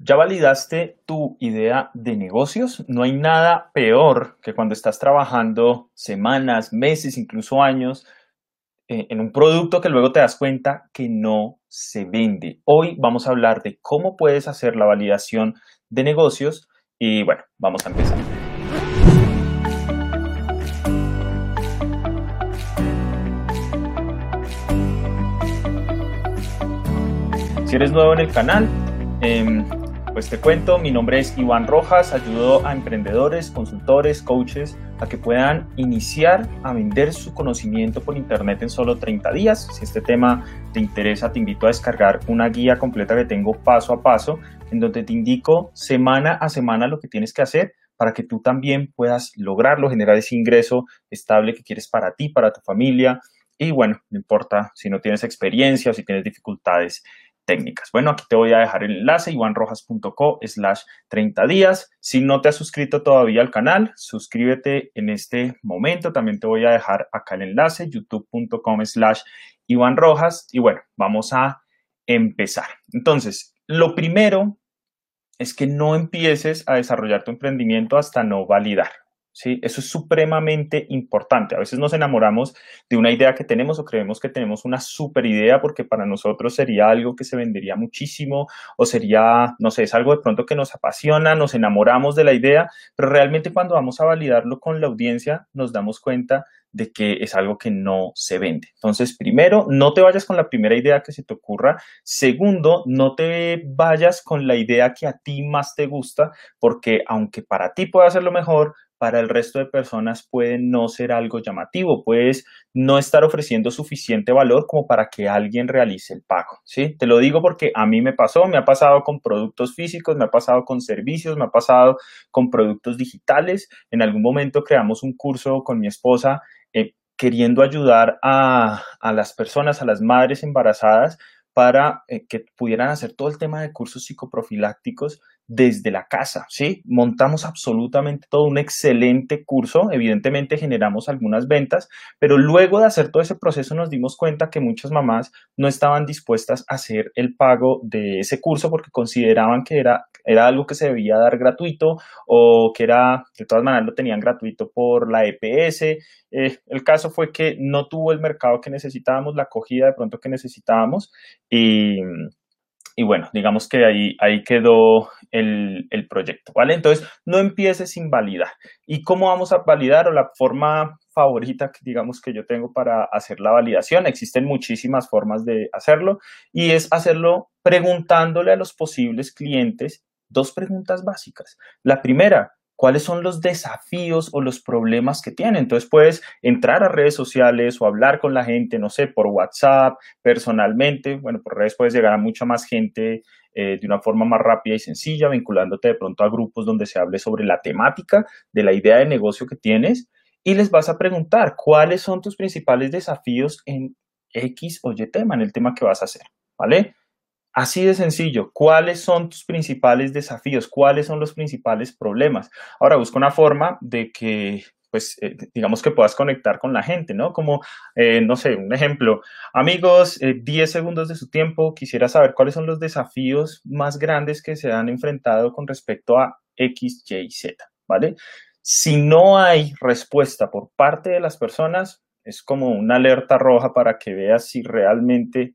¿Ya validaste tu idea de negocios? No hay nada peor que cuando estás trabajando semanas, meses, incluso años eh, en un producto que luego te das cuenta que no se vende. Hoy vamos a hablar de cómo puedes hacer la validación de negocios y bueno, vamos a empezar. Si eres nuevo en el canal, eh, pues te cuento, mi nombre es Iván Rojas, ayudo a emprendedores, consultores, coaches a que puedan iniciar a vender su conocimiento por internet en solo 30 días. Si este tema te interesa, te invito a descargar una guía completa que tengo paso a paso, en donde te indico semana a semana lo que tienes que hacer para que tú también puedas lograrlo, generar ese ingreso estable que quieres para ti, para tu familia. Y bueno, no importa si no tienes experiencia o si tienes dificultades técnicas. Bueno, aquí te voy a dejar el enlace, ivanrojas.co slash 30 días. Si no te has suscrito todavía al canal, suscríbete en este momento. También te voy a dejar acá el enlace, youtube.com slash ivanrojas. Y bueno, vamos a empezar. Entonces, lo primero es que no empieces a desarrollar tu emprendimiento hasta no validar. ¿Sí? Eso es supremamente importante. A veces nos enamoramos de una idea que tenemos o creemos que tenemos una super idea porque para nosotros sería algo que se vendería muchísimo o sería, no sé, es algo de pronto que nos apasiona, nos enamoramos de la idea, pero realmente cuando vamos a validarlo con la audiencia nos damos cuenta de que es algo que no se vende. Entonces, primero, no te vayas con la primera idea que se te ocurra. Segundo, no te vayas con la idea que a ti más te gusta, porque aunque para ti pueda ser lo mejor, para el resto de personas puede no ser algo llamativo, puedes no estar ofreciendo suficiente valor como para que alguien realice el pago, ¿sí? Te lo digo porque a mí me pasó, me ha pasado con productos físicos, me ha pasado con servicios, me ha pasado con productos digitales. En algún momento creamos un curso con mi esposa eh, queriendo ayudar a, a las personas, a las madres embarazadas, para eh, que pudieran hacer todo el tema de cursos psicoprofilácticos desde la casa, ¿sí? Montamos absolutamente todo un excelente curso, evidentemente generamos algunas ventas, pero luego de hacer todo ese proceso nos dimos cuenta que muchas mamás no estaban dispuestas a hacer el pago de ese curso porque consideraban que era, era algo que se debía dar gratuito o que era, de todas maneras lo tenían gratuito por la EPS. Eh, el caso fue que no tuvo el mercado que necesitábamos, la acogida de pronto que necesitábamos y y bueno, digamos que ahí, ahí quedó el, el, proyecto, ¿vale? Entonces, no empieces sin validar. ¿Y cómo vamos a validar? O la forma favorita, que digamos, que yo tengo para hacer la validación, existen muchísimas formas de hacerlo, y es hacerlo preguntándole a los posibles clientes dos preguntas básicas. La primera, cuáles son los desafíos o los problemas que tienen. Entonces puedes entrar a redes sociales o hablar con la gente, no sé, por WhatsApp, personalmente. Bueno, por redes puedes llegar a mucha más gente eh, de una forma más rápida y sencilla, vinculándote de pronto a grupos donde se hable sobre la temática de la idea de negocio que tienes y les vas a preguntar cuáles son tus principales desafíos en X o Y tema, en el tema que vas a hacer, ¿vale? Así de sencillo, ¿cuáles son tus principales desafíos? ¿Cuáles son los principales problemas? Ahora busca una forma de que, pues, eh, digamos que puedas conectar con la gente, ¿no? Como, eh, no sé, un ejemplo, amigos, 10 eh, segundos de su tiempo, quisiera saber cuáles son los desafíos más grandes que se han enfrentado con respecto a X, Y, Z, ¿vale? Si no hay respuesta por parte de las personas, es como una alerta roja para que veas si realmente,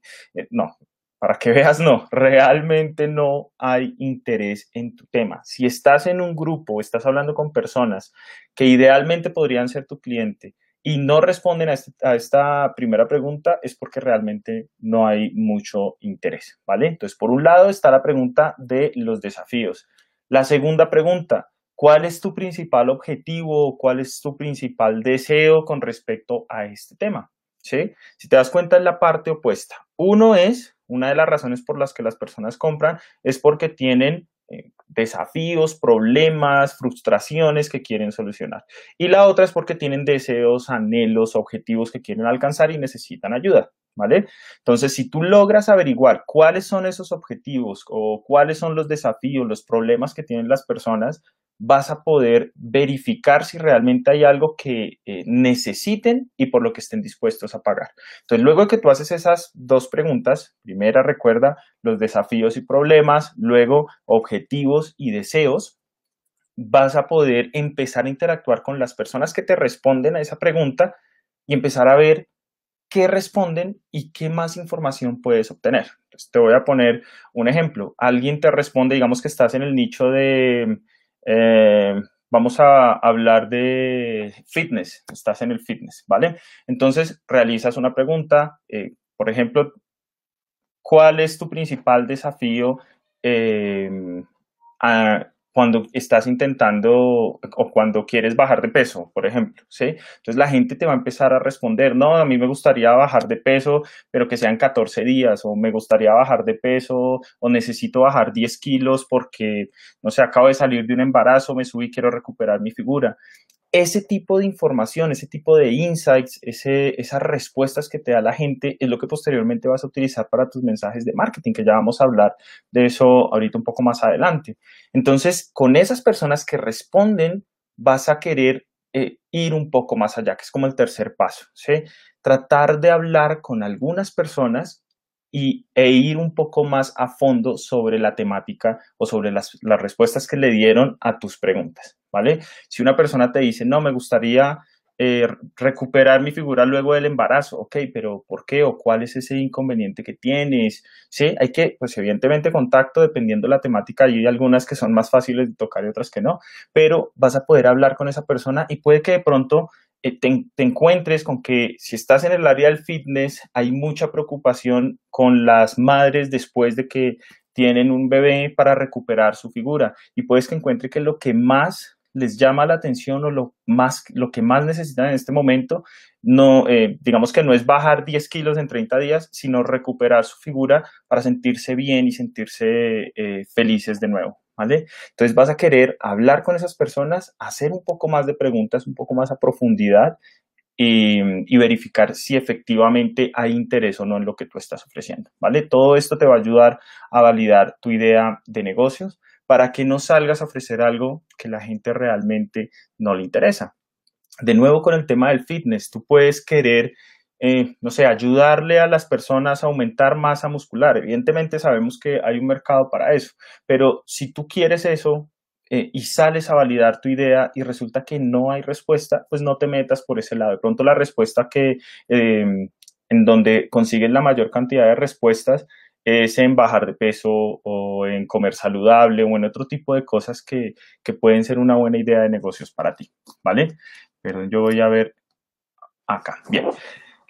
no, para que veas, no, realmente no hay interés en tu tema. Si estás en un grupo, estás hablando con personas que idealmente podrían ser tu cliente y no responden a, este, a, esta primera pregunta, es porque realmente no hay mucho interés, ¿vale? Entonces, por un lado está la pregunta de los desafíos. La segunda pregunta, ¿cuál es tu principal objetivo? ¿Cuál es tu principal deseo con respecto a este tema? ¿Sí? Si te das cuenta, es la parte opuesta. Uno es una de las razones por las que las personas compran es porque tienen eh, desafíos, problemas, frustraciones que quieren solucionar. Y la otra es porque tienen deseos, anhelos, objetivos que quieren alcanzar y necesitan ayuda, ¿vale? Entonces, si tú logras averiguar cuáles son esos objetivos o cuáles son los desafíos, los problemas que tienen las personas, vas a poder verificar si realmente hay algo que eh, necesiten y por lo que estén dispuestos a pagar. Entonces, luego de que tú haces esas dos preguntas, primera recuerda los desafíos y problemas, luego objetivos y deseos, vas a poder empezar a interactuar con las personas que te responden a esa pregunta y empezar a ver qué responden y qué más información puedes obtener. Te voy a poner un ejemplo. Alguien te responde, digamos que estás en el nicho de, eh, vamos a hablar de fitness, estás en el fitness, ¿vale? Entonces, realizas una pregunta, eh, por ejemplo, ¿cuál es tu principal desafío eh, a, cuando estás intentando o cuando quieres bajar de peso, por ejemplo, ¿sí? Entonces la gente te va a empezar a responder, no, a mí me gustaría bajar de peso, pero que sean 14 días, o me gustaría bajar de peso, o necesito bajar 10 kilos porque, no sé, acabo de salir de un embarazo, me subí, quiero recuperar mi figura ese tipo de información, ese tipo de insights, ese, esas respuestas que te da la gente es lo que posteriormente vas a utilizar para tus mensajes de marketing, que ya vamos a hablar de eso ahorita un poco más adelante. Entonces, con esas personas que responden, vas a querer eh, ir un poco más allá, que es como el tercer paso, ¿sí? Tratar de hablar con algunas personas y, e ir un poco más a fondo sobre la temática o sobre las, las respuestas que le dieron a tus preguntas. ¿vale? Si una persona te dice, no, me gustaría eh, recuperar mi figura luego del embarazo, ok, pero ¿por qué? ¿O cuál es ese inconveniente que tienes? Sí, hay que, pues evidentemente contacto dependiendo de la temática, hay algunas que son más fáciles de tocar y otras que no, pero vas a poder hablar con esa persona y puede que de pronto te, te, encuentres con que si estás en el área del fitness, hay mucha preocupación con las madres después de que tienen un bebé para recuperar su figura y puedes que encuentre que lo que más les llama la atención o lo, más, lo que más necesitan en este momento, no, eh, digamos que no es bajar 10 kilos en 30 días, sino recuperar su figura para sentirse bien y sentirse eh, felices de nuevo. ¿Vale? Entonces vas a querer hablar con esas personas, hacer un poco más de preguntas, un poco más a profundidad y, verificar si efectivamente hay interés o no en lo que tú estás ofreciendo, ¿vale? Todo esto te va a ayudar a validar tu idea de negocios, para que no salgas a ofrecer algo que la gente realmente no le interesa. De nuevo con el tema del fitness, tú puedes querer, eh, no sé, ayudarle a las personas a aumentar masa muscular. Evidentemente sabemos que hay un mercado para eso, pero si tú quieres eso, eh, y sales a validar tu idea y resulta que no hay respuesta, pues no te metas por ese lado. De pronto la respuesta que em, en donde consiguen la mayor cantidad de respuestas es en bajar de peso o en comer saludable o en otro tipo de cosas que, que pueden ser una buena idea de negocios para ti, ¿vale? Pero yo voy a ver acá. Bien.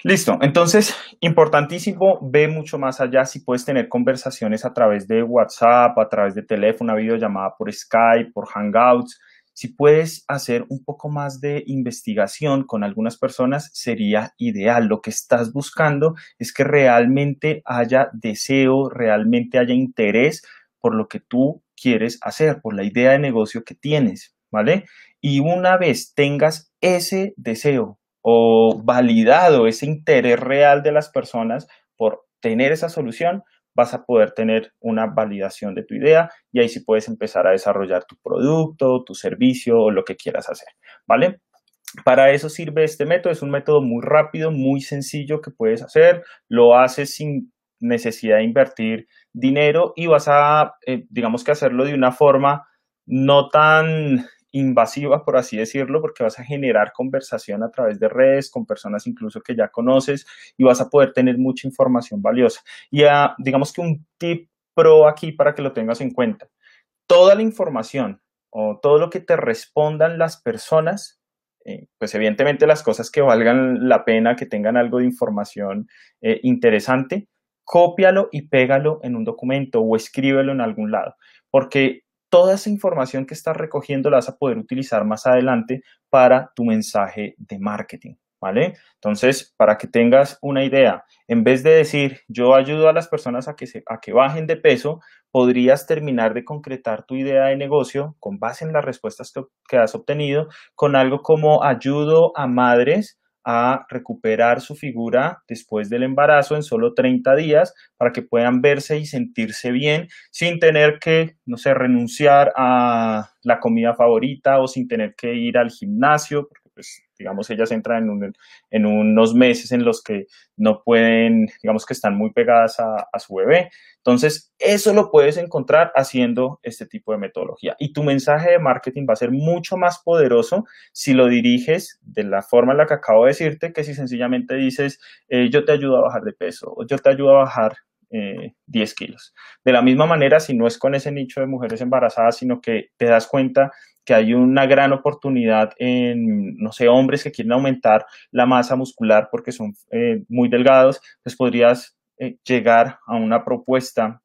Listo, entonces, importantísimo, ve mucho más allá si puedes tener conversaciones a través de WhatsApp, a través de teléfono, una videollamada por Skype, por Hangouts, si puedes hacer un poco más de investigación con algunas personas, sería ideal. Lo que estás buscando es que realmente haya deseo, realmente haya interés por lo que tú quieres hacer, por la idea de negocio que tienes, ¿vale? Y una vez tengas ese deseo o validado ese interés real de las personas por tener esa solución, vas a poder tener una validación de tu idea y ahí sí puedes empezar a desarrollar tu producto, tu servicio o lo que quieras hacer, ¿vale? Para eso sirve este método, es un método muy rápido, muy sencillo que puedes hacer, lo haces sin necesidad de invertir dinero y vas a, eh, digamos que hacerlo de una forma no tan invasiva, por así decirlo, porque vas a generar conversación a través de redes con personas incluso que ya conoces y vas a poder tener mucha información valiosa. Y a, digamos que un tip pro aquí para que lo tengas en cuenta. Toda la información o todo lo que te respondan las personas, eh, pues evidentemente las cosas que valgan la pena, que tengan algo de información eh, interesante, cópialo y pégalo en un documento o escríbelo en algún lado, porque toda esa información que estás recogiendo la vas a poder utilizar más adelante para tu mensaje de marketing. ¿Vale? Entonces, para que tengas una idea, en vez de decir yo ayudo a las personas a que, se, a que bajen de peso, podrías terminar de concretar tu idea de negocio con base en las respuestas que, que has obtenido con algo como ayudo a madres a recuperar su figura después del embarazo en solo 30 días para que puedan verse y sentirse bien sin tener que, no sé, renunciar a la comida favorita o sin tener que ir al gimnasio, porque pues digamos ellas entran en, en unos meses en los que no pueden, digamos que están muy pegadas a, su bebé. Entonces, eso lo puedes encontrar haciendo este tipo de metodología. Y tu mensaje de marketing va a ser mucho más poderoso si lo diriges de la forma en la que acabo de decirte, que si sencillamente dices, eh, yo te ayudo a bajar de peso o yo te ayudo a bajar 10 eh, kilos. De la misma manera, si no es con ese nicho de mujeres embarazadas, sino que te das cuenta que hay una gran oportunidad en, no sé, hombres que quieren aumentar la masa muscular porque son eh, muy delgados, pues podrías eh, llegar a una propuesta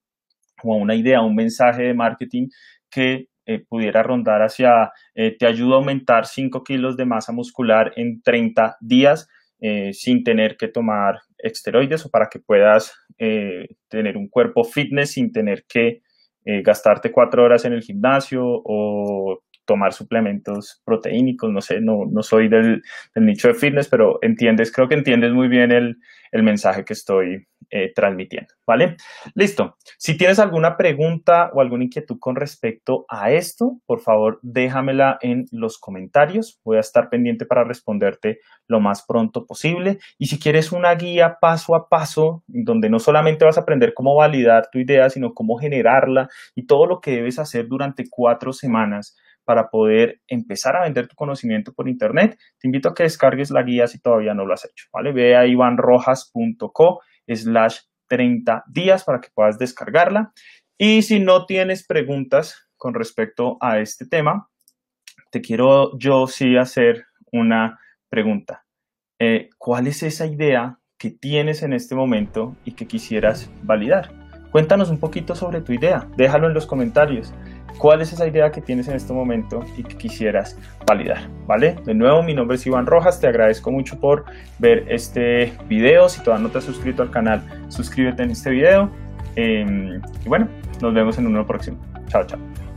o a una idea, un mensaje de marketing que pudiera rondar hacia, te ayuda a aumentar 5 kilos de masa muscular en 30 días sin tener que tomar esteroides o para que puedas eh, tener un cuerpo fitness sin tener que eh, gastarte cuatro horas en el gimnasio o tomar suplementos proteínicos, no sé, no, soy del, nicho de fitness, pero entiendes, creo que entiendes muy bien el, el mensaje que estoy eh, transmitiendo, ¿vale? Listo. Si tienes alguna pregunta o alguna inquietud con respecto a esto, por favor, déjamela en los comentarios. Voy a estar pendiente para responderte lo más pronto posible. Y si quieres una guía paso a paso, donde no solamente vas a aprender cómo validar tu idea, sino cómo generarla y todo lo que debes hacer durante cuatro semanas para poder empezar a vender tu conocimiento por internet, te invito a que descargues la guía si todavía no lo has hecho, ¿vale? Ve a ivanrojas.co slash 30 días para que puedas descargarla. Y si no tienes preguntas con respecto a este tema, te quiero yo sí hacer una pregunta. Eh, ¿Cuál es esa idea que tienes en este momento y que quisieras validar? Cuéntanos un poquito sobre tu idea, déjalo en los comentarios. ¿Cuál es esa idea que tienes en este momento y que quisieras validar? ¿Vale? De nuevo, mi nombre es Iván Rojas, te agradezco mucho por ver este video. Si todavía no te has suscrito al canal, suscríbete en este video. Em, y bueno, nos vemos en uno próximo. Chao, chao.